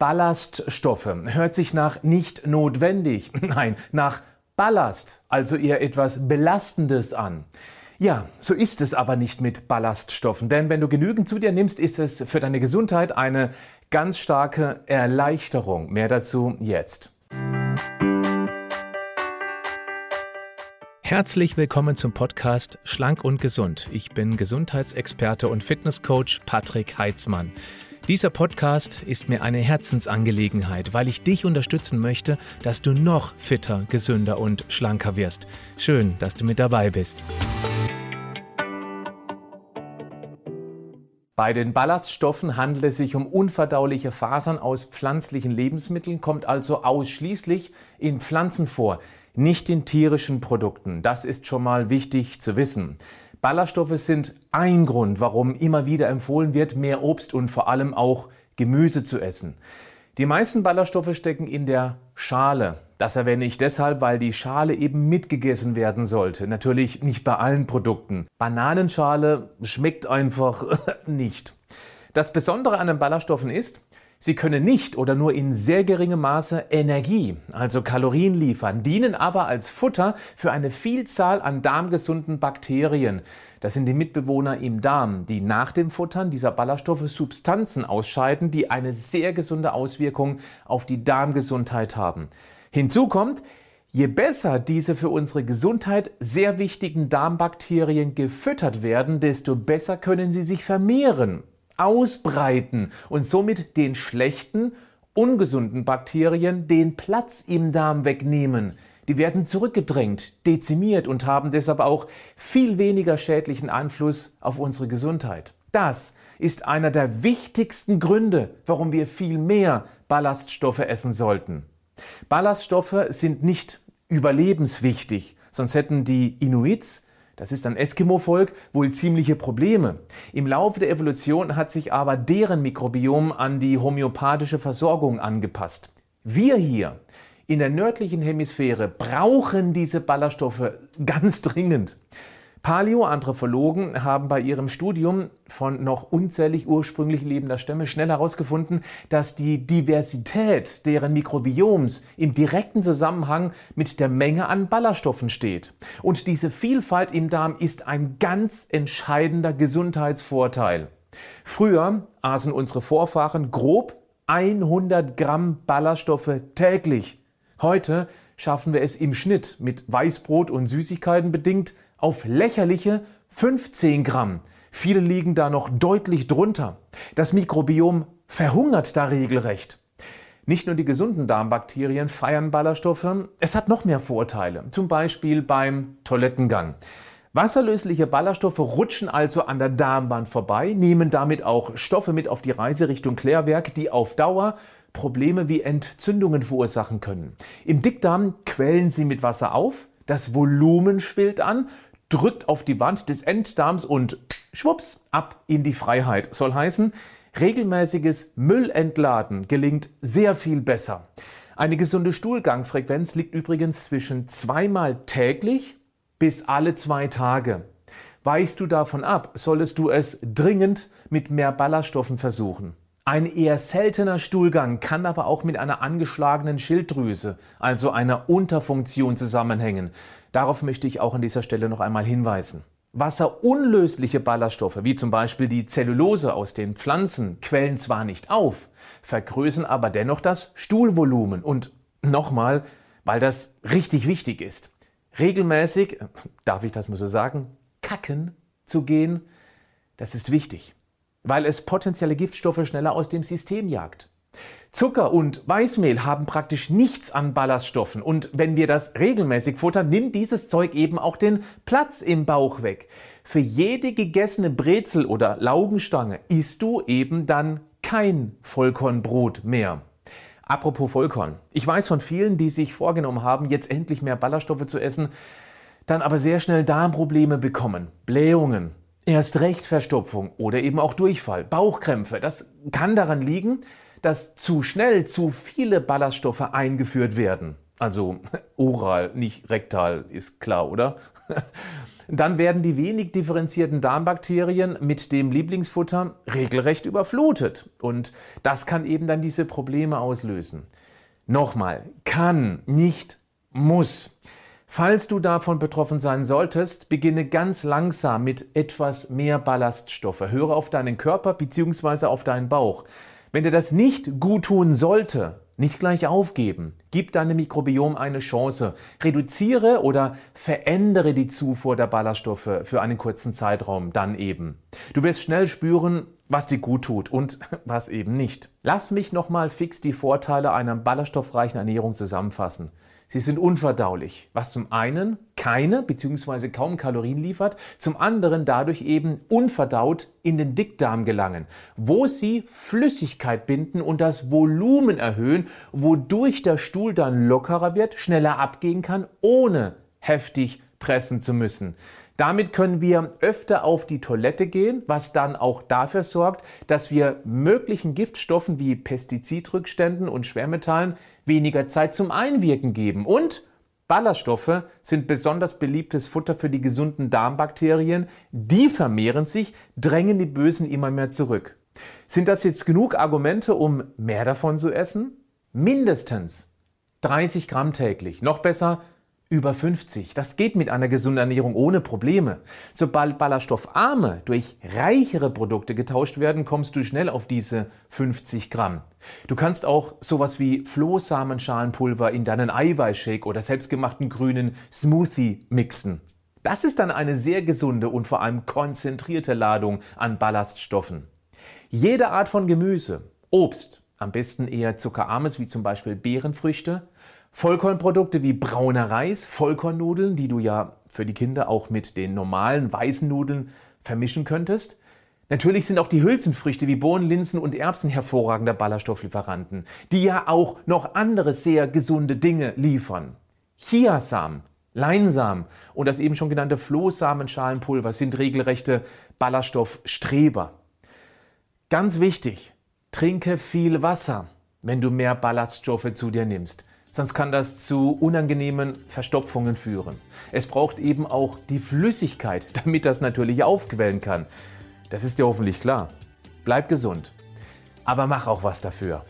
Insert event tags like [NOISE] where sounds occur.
Ballaststoffe hört sich nach nicht notwendig, [LAUGHS] nein, nach Ballast, also eher etwas Belastendes an. Ja, so ist es aber nicht mit Ballaststoffen, denn wenn du genügend zu dir nimmst, ist es für deine Gesundheit eine ganz starke Erleichterung. Mehr dazu jetzt. Herzlich willkommen zum Podcast Schlank und Gesund. Ich bin Gesundheitsexperte und Fitnesscoach Patrick Heitzmann. Dieser Podcast ist mir eine Herzensangelegenheit, weil ich dich unterstützen möchte, dass du noch fitter, gesünder und schlanker wirst. Schön, dass du mit dabei bist. Bei den Ballaststoffen handelt es sich um unverdauliche Fasern aus pflanzlichen Lebensmitteln, kommt also ausschließlich in Pflanzen vor, nicht in tierischen Produkten. Das ist schon mal wichtig zu wissen. Ballaststoffe sind ein Grund, warum immer wieder empfohlen wird, mehr Obst und vor allem auch Gemüse zu essen. Die meisten Ballaststoffe stecken in der Schale. Das erwähne ich deshalb, weil die Schale eben mitgegessen werden sollte. Natürlich nicht bei allen Produkten. Bananenschale schmeckt einfach [LAUGHS] nicht. Das Besondere an den Ballaststoffen ist, Sie können nicht oder nur in sehr geringem Maße Energie, also Kalorien liefern, dienen aber als Futter für eine Vielzahl an darmgesunden Bakterien. Das sind die Mitbewohner im Darm, die nach dem Futtern dieser Ballaststoffe Substanzen ausscheiden, die eine sehr gesunde Auswirkung auf die Darmgesundheit haben. Hinzu kommt, Je besser diese für unsere Gesundheit sehr wichtigen Darmbakterien gefüttert werden, desto besser können sie sich vermehren ausbreiten und somit den schlechten, ungesunden Bakterien den Platz im Darm wegnehmen. Die werden zurückgedrängt, dezimiert und haben deshalb auch viel weniger schädlichen Einfluss auf unsere Gesundheit. Das ist einer der wichtigsten Gründe, warum wir viel mehr Ballaststoffe essen sollten. Ballaststoffe sind nicht überlebenswichtig, sonst hätten die Inuits das ist ein Eskimo-Volk, wohl ziemliche Probleme. Im Laufe der Evolution hat sich aber deren Mikrobiom an die homöopathische Versorgung angepasst. Wir hier in der nördlichen Hemisphäre brauchen diese Ballaststoffe ganz dringend. Paläoanthropologen haben bei ihrem Studium von noch unzählig ursprünglich lebender Stämme schnell herausgefunden, dass die Diversität deren Mikrobioms im direkten Zusammenhang mit der Menge an Ballaststoffen steht. Und diese Vielfalt im Darm ist ein ganz entscheidender Gesundheitsvorteil. Früher aßen unsere Vorfahren grob 100 Gramm Ballaststoffe täglich. Heute schaffen wir es im Schnitt mit Weißbrot und Süßigkeiten bedingt auf lächerliche 15 Gramm. Viele liegen da noch deutlich drunter. Das Mikrobiom verhungert da regelrecht. Nicht nur die gesunden Darmbakterien feiern Ballaststoffe, es hat noch mehr Vorteile, zum Beispiel beim Toilettengang. Wasserlösliche Ballaststoffe rutschen also an der Darmbahn vorbei, nehmen damit auch Stoffe mit auf die Reise Richtung Klärwerk, die auf Dauer Probleme wie Entzündungen verursachen können. Im Dickdarm quellen sie mit Wasser auf, das Volumen schwillt an drückt auf die Wand des Enddarms und schwupps, ab in die Freiheit. Soll heißen, regelmäßiges Müllentladen gelingt sehr viel besser. Eine gesunde Stuhlgangfrequenz liegt übrigens zwischen zweimal täglich bis alle zwei Tage. Weichst du davon ab, solltest du es dringend mit mehr Ballaststoffen versuchen. Ein eher seltener Stuhlgang kann aber auch mit einer angeschlagenen Schilddrüse, also einer Unterfunktion zusammenhängen. Darauf möchte ich auch an dieser Stelle noch einmal hinweisen. Wasserunlösliche Ballaststoffe, wie zum Beispiel die Zellulose aus den Pflanzen, quellen zwar nicht auf, vergrößern aber dennoch das Stuhlvolumen. Und nochmal, weil das richtig wichtig ist, regelmäßig, darf ich das mal so sagen, kacken zu gehen, das ist wichtig, weil es potenzielle Giftstoffe schneller aus dem System jagt. Zucker und Weißmehl haben praktisch nichts an Ballaststoffen und wenn wir das regelmäßig futtern, nimmt dieses Zeug eben auch den Platz im Bauch weg. Für jede gegessene Brezel oder Laugenstange isst du eben dann kein Vollkornbrot mehr. Apropos Vollkorn. Ich weiß von vielen, die sich vorgenommen haben, jetzt endlich mehr Ballaststoffe zu essen, dann aber sehr schnell Darmprobleme bekommen, Blähungen, erst recht Verstopfung oder eben auch Durchfall, Bauchkrämpfe. Das kann daran liegen, dass zu schnell zu viele Ballaststoffe eingeführt werden. Also [LAUGHS] oral, nicht rektal, ist klar, oder? [LAUGHS] Dann werden die wenig differenzierten Darmbakterien mit dem Lieblingsfutter regelrecht überflutet. Und das kann eben dann diese Probleme auslösen. Nochmal, kann, nicht, muss. Falls du davon betroffen sein solltest, beginne ganz langsam mit etwas mehr Ballaststoffe. Höre auf deinen Körper bzw. auf deinen Bauch. Wenn dir das nicht gut tun sollte, nicht gleich aufgeben. Gib deinem Mikrobiom eine Chance. Reduziere oder verändere die Zufuhr der Ballaststoffe für einen kurzen Zeitraum dann eben. Du wirst schnell spüren, was dir gut tut und [LAUGHS] was eben nicht. Lass mich nochmal fix die Vorteile einer ballaststoffreichen Ernährung zusammenfassen. Sie sind unverdaulich, was zum einen keine bzw. kaum Kalorien liefert, zum anderen dadurch eben unverdaut in den Dickdarm gelangen, wo sie Flüssigkeit binden und das Volumen erhöhen, wodurch der Stuhl dann lockerer wird, schneller abgehen kann, ohne heftig pressen zu müssen. Damit können wir öfter auf die Toilette gehen, was dann auch dafür sorgt, dass wir möglichen Giftstoffen wie Pestizidrückständen und Schwermetallen weniger Zeit zum Einwirken geben. Und Ballaststoffe sind besonders beliebtes Futter für die gesunden Darmbakterien. Die vermehren sich, drängen die Bösen immer mehr zurück. Sind das jetzt genug Argumente, um mehr davon zu essen? Mindestens 30 Gramm täglich. Noch besser über 50. Das geht mit einer gesunden Ernährung ohne Probleme. Sobald ballaststoffarme durch reichere Produkte getauscht werden, kommst du schnell auf diese 50 Gramm. Du kannst auch sowas wie Flohsamenschalenpulver in deinen Eiweißshake oder selbstgemachten grünen Smoothie mixen. Das ist dann eine sehr gesunde und vor allem konzentrierte Ladung an Ballaststoffen. Jede Art von Gemüse, Obst, am besten eher zuckerarmes wie zum Beispiel Beerenfrüchte, Vollkornprodukte wie brauner Reis, Vollkornnudeln, die du ja für die Kinder auch mit den normalen weißen Nudeln vermischen könntest. Natürlich sind auch die Hülsenfrüchte wie Bohnen, Linsen und Erbsen hervorragender Ballaststofflieferanten, die ja auch noch andere sehr gesunde Dinge liefern. Chiasamen, Leinsamen und das eben schon genannte Flohsamenschalenpulver sind regelrechte Ballaststoffstreber. Ganz wichtig, trinke viel Wasser, wenn du mehr Ballaststoffe zu dir nimmst sonst kann das zu unangenehmen Verstopfungen führen. Es braucht eben auch die Flüssigkeit, [LAUGHS] damit das natürlich aufquellen kann. Das ist dir hoffentlich klar. Bleib gesund, aber mach auch was dafür.